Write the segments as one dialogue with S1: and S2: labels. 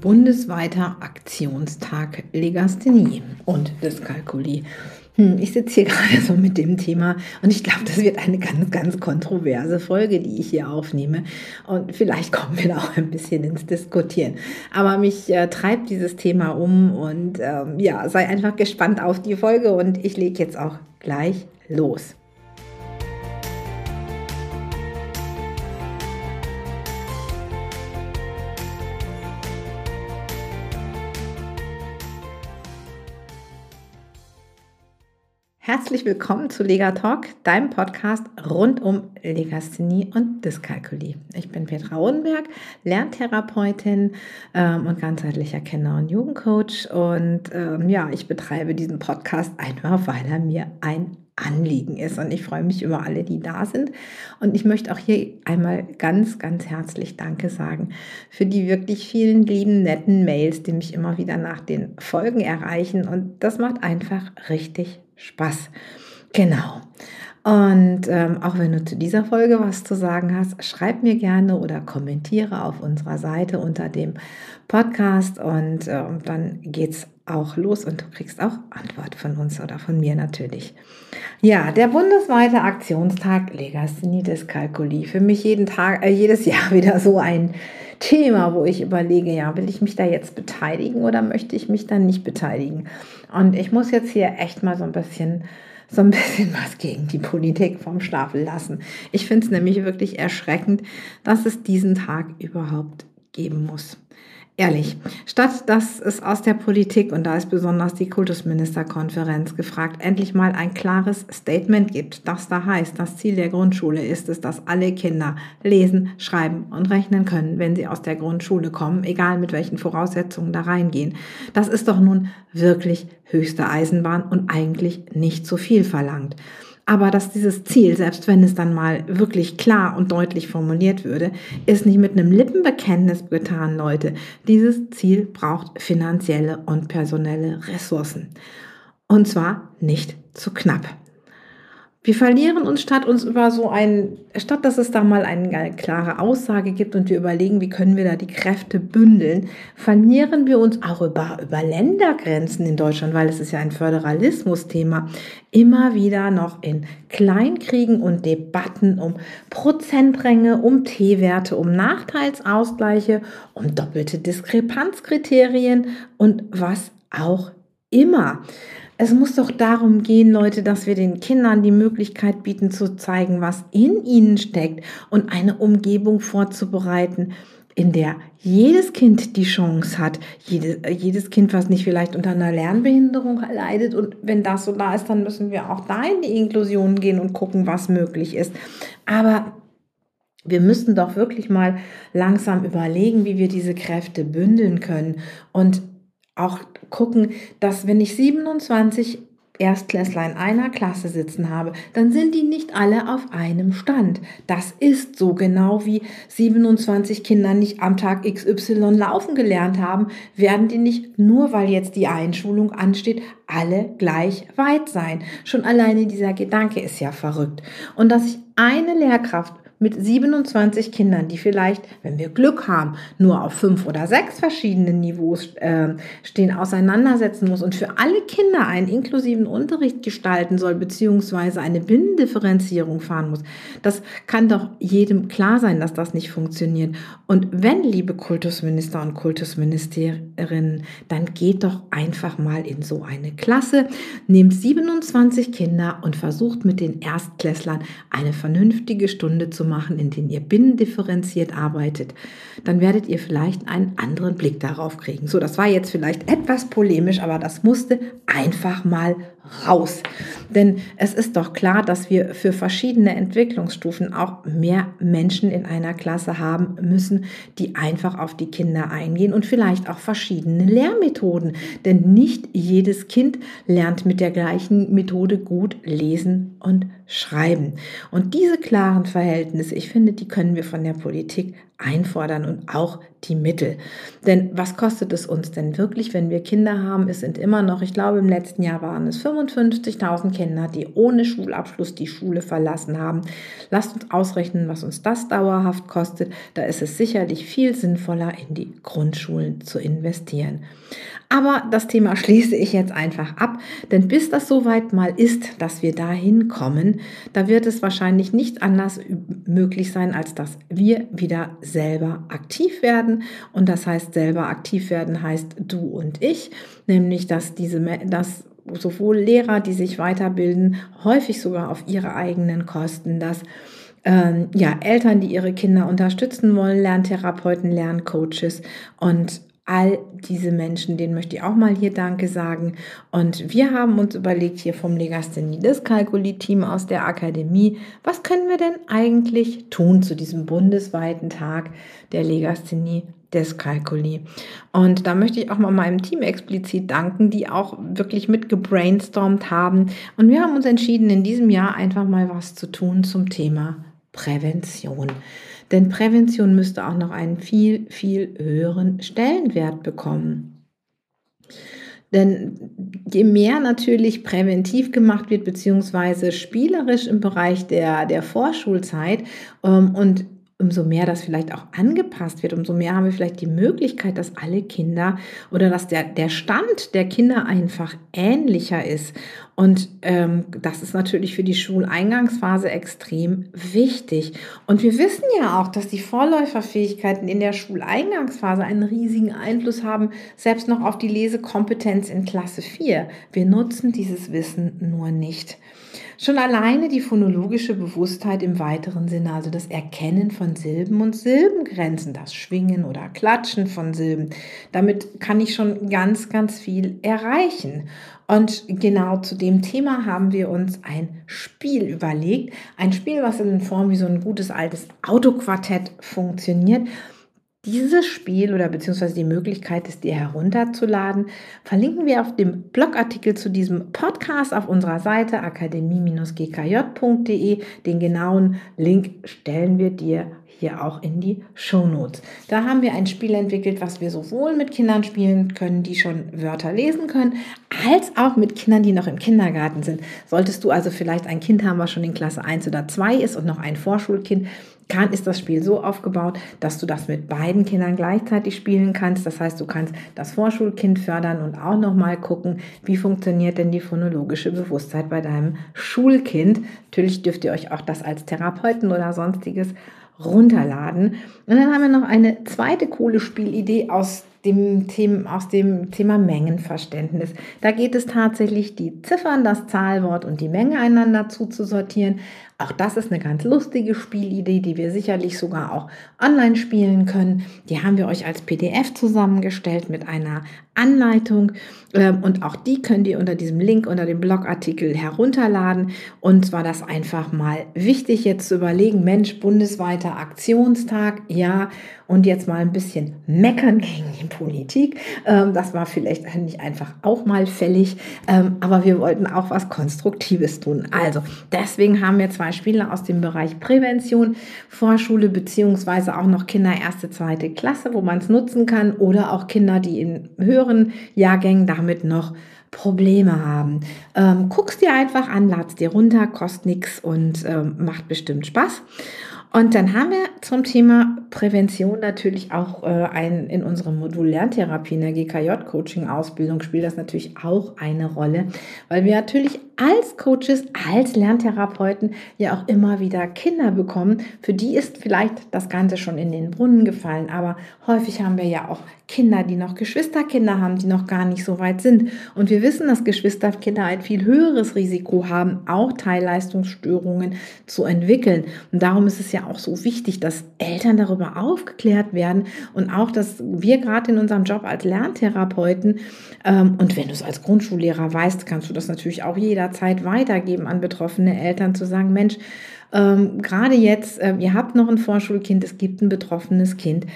S1: bundesweiter Aktionstag Legasthenie und Dyskalkulie. Hm, ich sitze hier gerade so mit dem Thema und ich glaube, das wird eine ganz, ganz kontroverse Folge, die ich hier aufnehme. Und vielleicht kommen wir da auch ein bisschen ins Diskutieren. Aber mich äh, treibt dieses Thema um und ähm, ja, sei einfach gespannt auf die Folge und ich lege jetzt auch gleich los. Herzlich willkommen zu Lega Talk, deinem Podcast rund um Legasthenie und Dyskalkulie. Ich bin Petra Rodenberg, Lerntherapeutin ähm, und ganzheitlicher Kenner- und Jugendcoach. Und ähm, ja, ich betreibe diesen Podcast einfach, weil er mir ein Anliegen ist. Und ich freue mich über alle, die da sind. Und ich möchte auch hier einmal ganz, ganz herzlich Danke sagen für die wirklich vielen lieben, netten Mails, die mich immer wieder nach den Folgen erreichen. Und das macht einfach richtig Spaß. Genau. Und ähm, auch wenn du zu dieser Folge was zu sagen hast, schreib mir gerne oder kommentiere auf unserer Seite unter dem Podcast und äh, dann geht's auch los und du kriegst auch Antwort von uns oder von mir natürlich. Ja, der bundesweite Aktionstag Legasthenie Dyskalkulie. Für mich jeden Tag, äh, jedes Jahr wieder so ein Thema, wo ich überlege, ja, will ich mich da jetzt beteiligen oder möchte ich mich dann nicht beteiligen? Und ich muss jetzt hier echt mal so ein bisschen so ein bisschen was gegen die Politik vom Stapel lassen. Ich finde es nämlich wirklich erschreckend, dass es diesen Tag überhaupt geben muss. Ehrlich, statt dass es aus der Politik, und da ist besonders die Kultusministerkonferenz gefragt, endlich mal ein klares Statement gibt, das da heißt, das Ziel der Grundschule ist es, dass alle Kinder lesen, schreiben und rechnen können, wenn sie aus der Grundschule kommen, egal mit welchen Voraussetzungen da reingehen. Das ist doch nun wirklich höchste Eisenbahn und eigentlich nicht zu viel verlangt aber dass dieses Ziel, selbst wenn es dann mal wirklich klar und deutlich formuliert würde, ist nicht mit einem Lippenbekenntnis getan, Leute. Dieses Ziel braucht finanzielle und personelle Ressourcen. Und zwar nicht zu knapp. Wir verlieren uns statt uns über so ein, statt dass es da mal eine klare Aussage gibt und wir überlegen, wie können wir da die Kräfte bündeln, verlieren wir uns auch über, über Ländergrenzen in Deutschland, weil es ist ja ein Föderalismusthema, immer wieder noch in Kleinkriegen und Debatten um Prozentränge, um T-Werte, um Nachteilsausgleiche, um doppelte Diskrepanzkriterien und was auch immer. Es muss doch darum gehen, Leute, dass wir den Kindern die Möglichkeit bieten zu zeigen, was in ihnen steckt und eine Umgebung vorzubereiten, in der jedes Kind die Chance hat, jedes, jedes Kind, was nicht vielleicht unter einer Lernbehinderung leidet. Und wenn das so da ist, dann müssen wir auch da in die Inklusion gehen und gucken, was möglich ist. Aber wir müssen doch wirklich mal langsam überlegen, wie wir diese Kräfte bündeln können und auch gucken, dass wenn ich 27 Erstklässler in einer Klasse sitzen habe, dann sind die nicht alle auf einem Stand. Das ist so genau wie 27 Kinder nicht am Tag XY laufen gelernt haben, werden die nicht nur weil jetzt die Einschulung ansteht, alle gleich weit sein. Schon alleine dieser Gedanke ist ja verrückt. Und dass ich eine Lehrkraft mit 27 Kindern, die vielleicht, wenn wir Glück haben, nur auf fünf oder sechs verschiedenen Niveaus äh, stehen, auseinandersetzen muss und für alle Kinder einen inklusiven Unterricht gestalten soll, beziehungsweise eine Binnendifferenzierung fahren muss. Das kann doch jedem klar sein, dass das nicht funktioniert. Und wenn, liebe Kultusminister und Kultusministerinnen, dann geht doch einfach mal in so eine Klasse, nehmt 27 Kinder und versucht mit den Erstklässlern eine vernünftige Stunde zu machen, in denen ihr binnendifferenziert arbeitet, dann werdet ihr vielleicht einen anderen Blick darauf kriegen. So, das war jetzt vielleicht etwas polemisch, aber das musste einfach mal raus. Denn es ist doch klar, dass wir für verschiedene Entwicklungsstufen auch mehr Menschen in einer Klasse haben müssen, die einfach auf die Kinder eingehen und vielleicht auch verschiedene Lehrmethoden. Denn nicht jedes Kind lernt mit der gleichen Methode gut lesen und schreiben. Und diese klaren Verhältnisse, ich finde, die können wir von der Politik einfordern und auch die Mittel. Denn was kostet es uns denn wirklich, wenn wir Kinder haben? Es sind immer noch, ich glaube, im letzten Jahr waren es 55.000 Kinder, die ohne Schulabschluss die Schule verlassen haben. Lasst uns ausrechnen, was uns das dauerhaft kostet. Da ist es sicherlich viel sinnvoller, in die Grundschulen zu investieren. Aber das Thema schließe ich jetzt einfach ab, denn bis das soweit mal ist, dass wir dahin kommen, da wird es wahrscheinlich nicht anders möglich sein, als dass wir wieder selber aktiv werden. Und das heißt, selber aktiv werden heißt du und ich, nämlich dass diese, dass sowohl Lehrer, die sich weiterbilden, häufig sogar auf ihre eigenen Kosten, dass ähm, ja, Eltern, die ihre Kinder unterstützen wollen, Lerntherapeuten, Lerncoaches und all diese Menschen, denen möchte ich auch mal hier Danke sagen. Und wir haben uns überlegt, hier vom Legasthenie Dyskalkulie-Team aus der Akademie, was können wir denn eigentlich tun zu diesem bundesweiten Tag der Legasthenie Dyskalkulie. Und da möchte ich auch mal meinem Team explizit danken, die auch wirklich mit gebrainstormt haben. Und wir haben uns entschieden, in diesem Jahr einfach mal was zu tun zum Thema Prävention. Denn Prävention müsste auch noch einen viel, viel höheren Stellenwert bekommen. Denn je mehr natürlich präventiv gemacht wird, beziehungsweise spielerisch im Bereich der, der Vorschulzeit ähm, und umso mehr das vielleicht auch angepasst wird, umso mehr haben wir vielleicht die Möglichkeit, dass alle Kinder oder dass der, der Stand der Kinder einfach ähnlicher ist. Und ähm, das ist natürlich für die Schuleingangsphase extrem wichtig. Und wir wissen ja auch, dass die Vorläuferfähigkeiten in der Schuleingangsphase einen riesigen Einfluss haben, selbst noch auf die Lesekompetenz in Klasse 4. Wir nutzen dieses Wissen nur nicht. Schon alleine die phonologische Bewusstheit im weiteren Sinne, also das Erkennen von Silben und Silbengrenzen, das Schwingen oder Klatschen von Silben, damit kann ich schon ganz, ganz viel erreichen. Und genau zu dem Thema haben wir uns ein Spiel überlegt. Ein Spiel, was in Form wie so ein gutes altes Autoquartett funktioniert dieses Spiel oder beziehungsweise die Möglichkeit, es dir herunterzuladen, verlinken wir auf dem Blogartikel zu diesem Podcast auf unserer Seite akademie-gkj.de. Den genauen Link stellen wir dir hier auch in die Show Notes. Da haben wir ein Spiel entwickelt, was wir sowohl mit Kindern spielen können, die schon Wörter lesen können, als auch mit Kindern, die noch im Kindergarten sind. Solltest du also vielleicht ein Kind haben, was schon in Klasse 1 oder 2 ist und noch ein Vorschulkind, kann, ist das Spiel so aufgebaut, dass du das mit beiden Kindern gleichzeitig spielen kannst. Das heißt, du kannst das Vorschulkind fördern und auch nochmal gucken, wie funktioniert denn die phonologische Bewusstheit bei deinem Schulkind. Natürlich dürft ihr euch auch das als Therapeuten oder sonstiges runterladen. Und dann haben wir noch eine zweite coole Spielidee aus dem Thema, aus dem Thema Mengenverständnis. Da geht es tatsächlich, die Ziffern, das Zahlwort und die Menge einander zuzusortieren. Auch das ist eine ganz lustige Spielidee, die wir sicherlich sogar auch online spielen können. Die haben wir euch als PDF zusammengestellt mit einer Anleitung ähm, und auch die könnt ihr unter diesem Link unter dem Blogartikel herunterladen. Und zwar das einfach mal wichtig jetzt zu überlegen, Mensch, bundesweiter Aktionstag, ja, und jetzt mal ein bisschen meckern gegen die Politik. Ähm, das war vielleicht nicht einfach auch mal fällig, ähm, aber wir wollten auch was Konstruktives tun. Also deswegen haben wir zwei Spiele aus dem Bereich Prävention, Vorschule beziehungsweise auch noch Kinder erste, zweite Klasse, wo man es nutzen kann oder auch Kinder, die in höheren Jahrgängen damit noch Probleme haben. Ähm, guck's dir einfach an, lad's dir runter, kostet nichts und ähm, macht bestimmt Spaß. Und dann haben wir zum Thema Prävention natürlich auch äh, ein, in unserem Modul Lerntherapie in der GKJ-Coaching-Ausbildung spielt das natürlich auch eine Rolle, weil wir natürlich als Coaches, als Lerntherapeuten ja auch immer wieder Kinder bekommen. Für die ist vielleicht das Ganze schon in den Brunnen gefallen, aber häufig haben wir ja auch Kinder, die noch Geschwisterkinder haben, die noch gar nicht so weit sind. Und wir wissen, dass Geschwisterkinder ein viel höheres Risiko haben, auch Teilleistungsstörungen zu entwickeln. Und darum ist es ja auch so wichtig, dass Eltern darüber aufgeklärt werden und auch, dass wir gerade in unserem Job als Lerntherapeuten ähm, und wenn du es als Grundschullehrer weißt, kannst du das natürlich auch jederzeit weitergeben an betroffene Eltern zu sagen, Mensch, ähm, gerade jetzt, äh, ihr habt noch ein Vorschulkind, es gibt ein betroffenes Kind.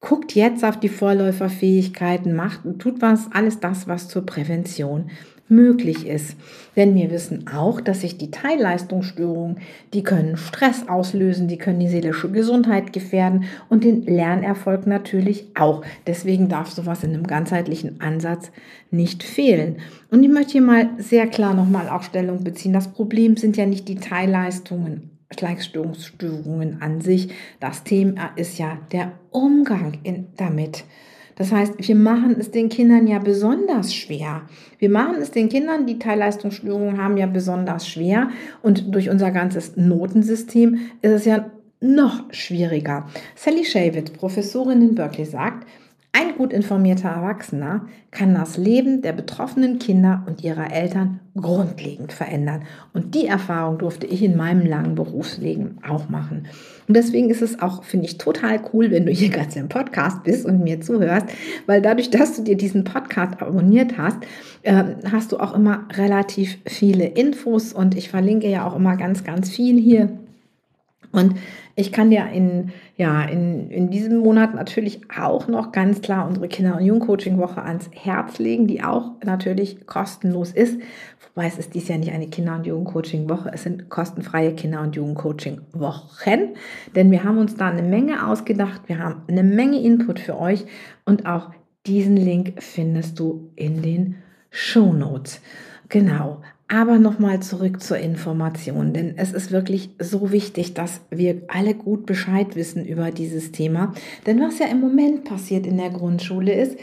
S1: Guckt jetzt auf die Vorläuferfähigkeiten, macht, tut was, alles das, was zur Prävention möglich ist. Denn wir wissen auch, dass sich die Teilleistungsstörungen, die können Stress auslösen, die können die seelische Gesundheit gefährden und den Lernerfolg natürlich auch. Deswegen darf sowas in einem ganzheitlichen Ansatz nicht fehlen. Und ich möchte hier mal sehr klar nochmal auch Stellung beziehen. Das Problem sind ja nicht die Teilleistungen Gleichstörungsstörungen an sich. Das Thema ist ja der Umgang in, damit. Das heißt, wir machen es den Kindern ja besonders schwer. Wir machen es den Kindern, die Teilleistungsstörungen haben, ja besonders schwer. Und durch unser ganzes Notensystem ist es ja noch schwieriger. Sally Shavit, Professorin in Berkeley, sagt, ein gut informierter Erwachsener kann das Leben der betroffenen Kinder und ihrer Eltern grundlegend verändern. Und die Erfahrung durfte ich in meinem langen Berufsleben auch machen. Und deswegen ist es auch, finde ich, total cool, wenn du hier ganz im Podcast bist und mir zuhörst, weil dadurch, dass du dir diesen Podcast abonniert hast, äh, hast du auch immer relativ viele Infos und ich verlinke ja auch immer ganz, ganz viel hier. Und ich kann dir in, ja, in, in diesem Monat natürlich auch noch ganz klar unsere Kinder- und Jugendcoaching-Woche ans Herz legen, die auch natürlich kostenlos ist. Wobei es ist dies Jahr nicht eine Kinder- und Jugendcoaching-Woche, es sind kostenfreie Kinder- und Jugendcoaching-Wochen. Denn wir haben uns da eine Menge ausgedacht, wir haben eine Menge Input für euch und auch diesen Link findest du in den Show Notes. Genau. Aber nochmal zurück zur Information, denn es ist wirklich so wichtig, dass wir alle gut Bescheid wissen über dieses Thema. Denn was ja im Moment passiert in der Grundschule ist,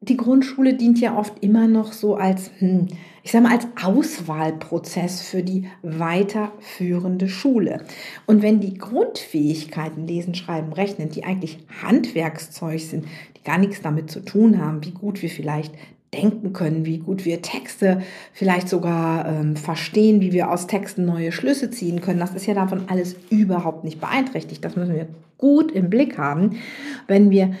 S1: die Grundschule dient ja oft immer noch so als, hm, ich sage mal, als Auswahlprozess für die weiterführende Schule. Und wenn die Grundfähigkeiten Lesen, Schreiben, Rechnen, die eigentlich Handwerkszeug sind, die gar nichts damit zu tun haben, wie gut wir vielleicht denken können, wie gut wir Texte vielleicht sogar ähm, verstehen, wie wir aus Texten neue Schlüsse ziehen können. Das ist ja davon alles überhaupt nicht beeinträchtigt. Das müssen wir gut im Blick haben, wenn wir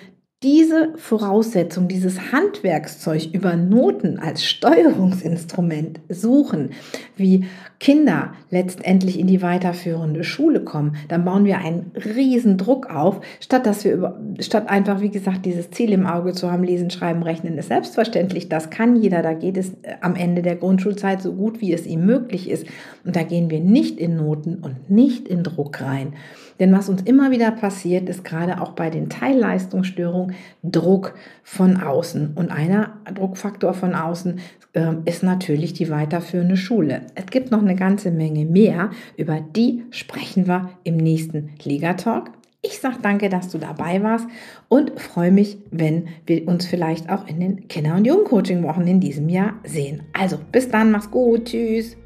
S1: diese Voraussetzung, dieses Handwerkszeug über Noten als Steuerungsinstrument suchen, wie Kinder letztendlich in die weiterführende Schule kommen, dann bauen wir einen riesen Druck auf, statt dass wir über, statt einfach, wie gesagt, dieses Ziel im Auge zu haben, lesen, schreiben, rechnen ist selbstverständlich. Das kann jeder. Da geht es äh, am Ende der Grundschulzeit so gut, wie es ihm möglich ist. Und da gehen wir nicht in Noten und nicht in Druck rein. Denn was uns immer wieder passiert, ist gerade auch bei den Teilleistungsstörungen Druck von außen. Und einer Druckfaktor von außen äh, ist natürlich die weiterführende Schule. Es gibt noch eine ganze Menge mehr. Über die sprechen wir im nächsten Liga-Talk. Ich sage danke, dass du dabei warst und freue mich, wenn wir uns vielleicht auch in den Kinder- und Jugendcoaching-Wochen in diesem Jahr sehen. Also bis dann, mach's gut, tschüss.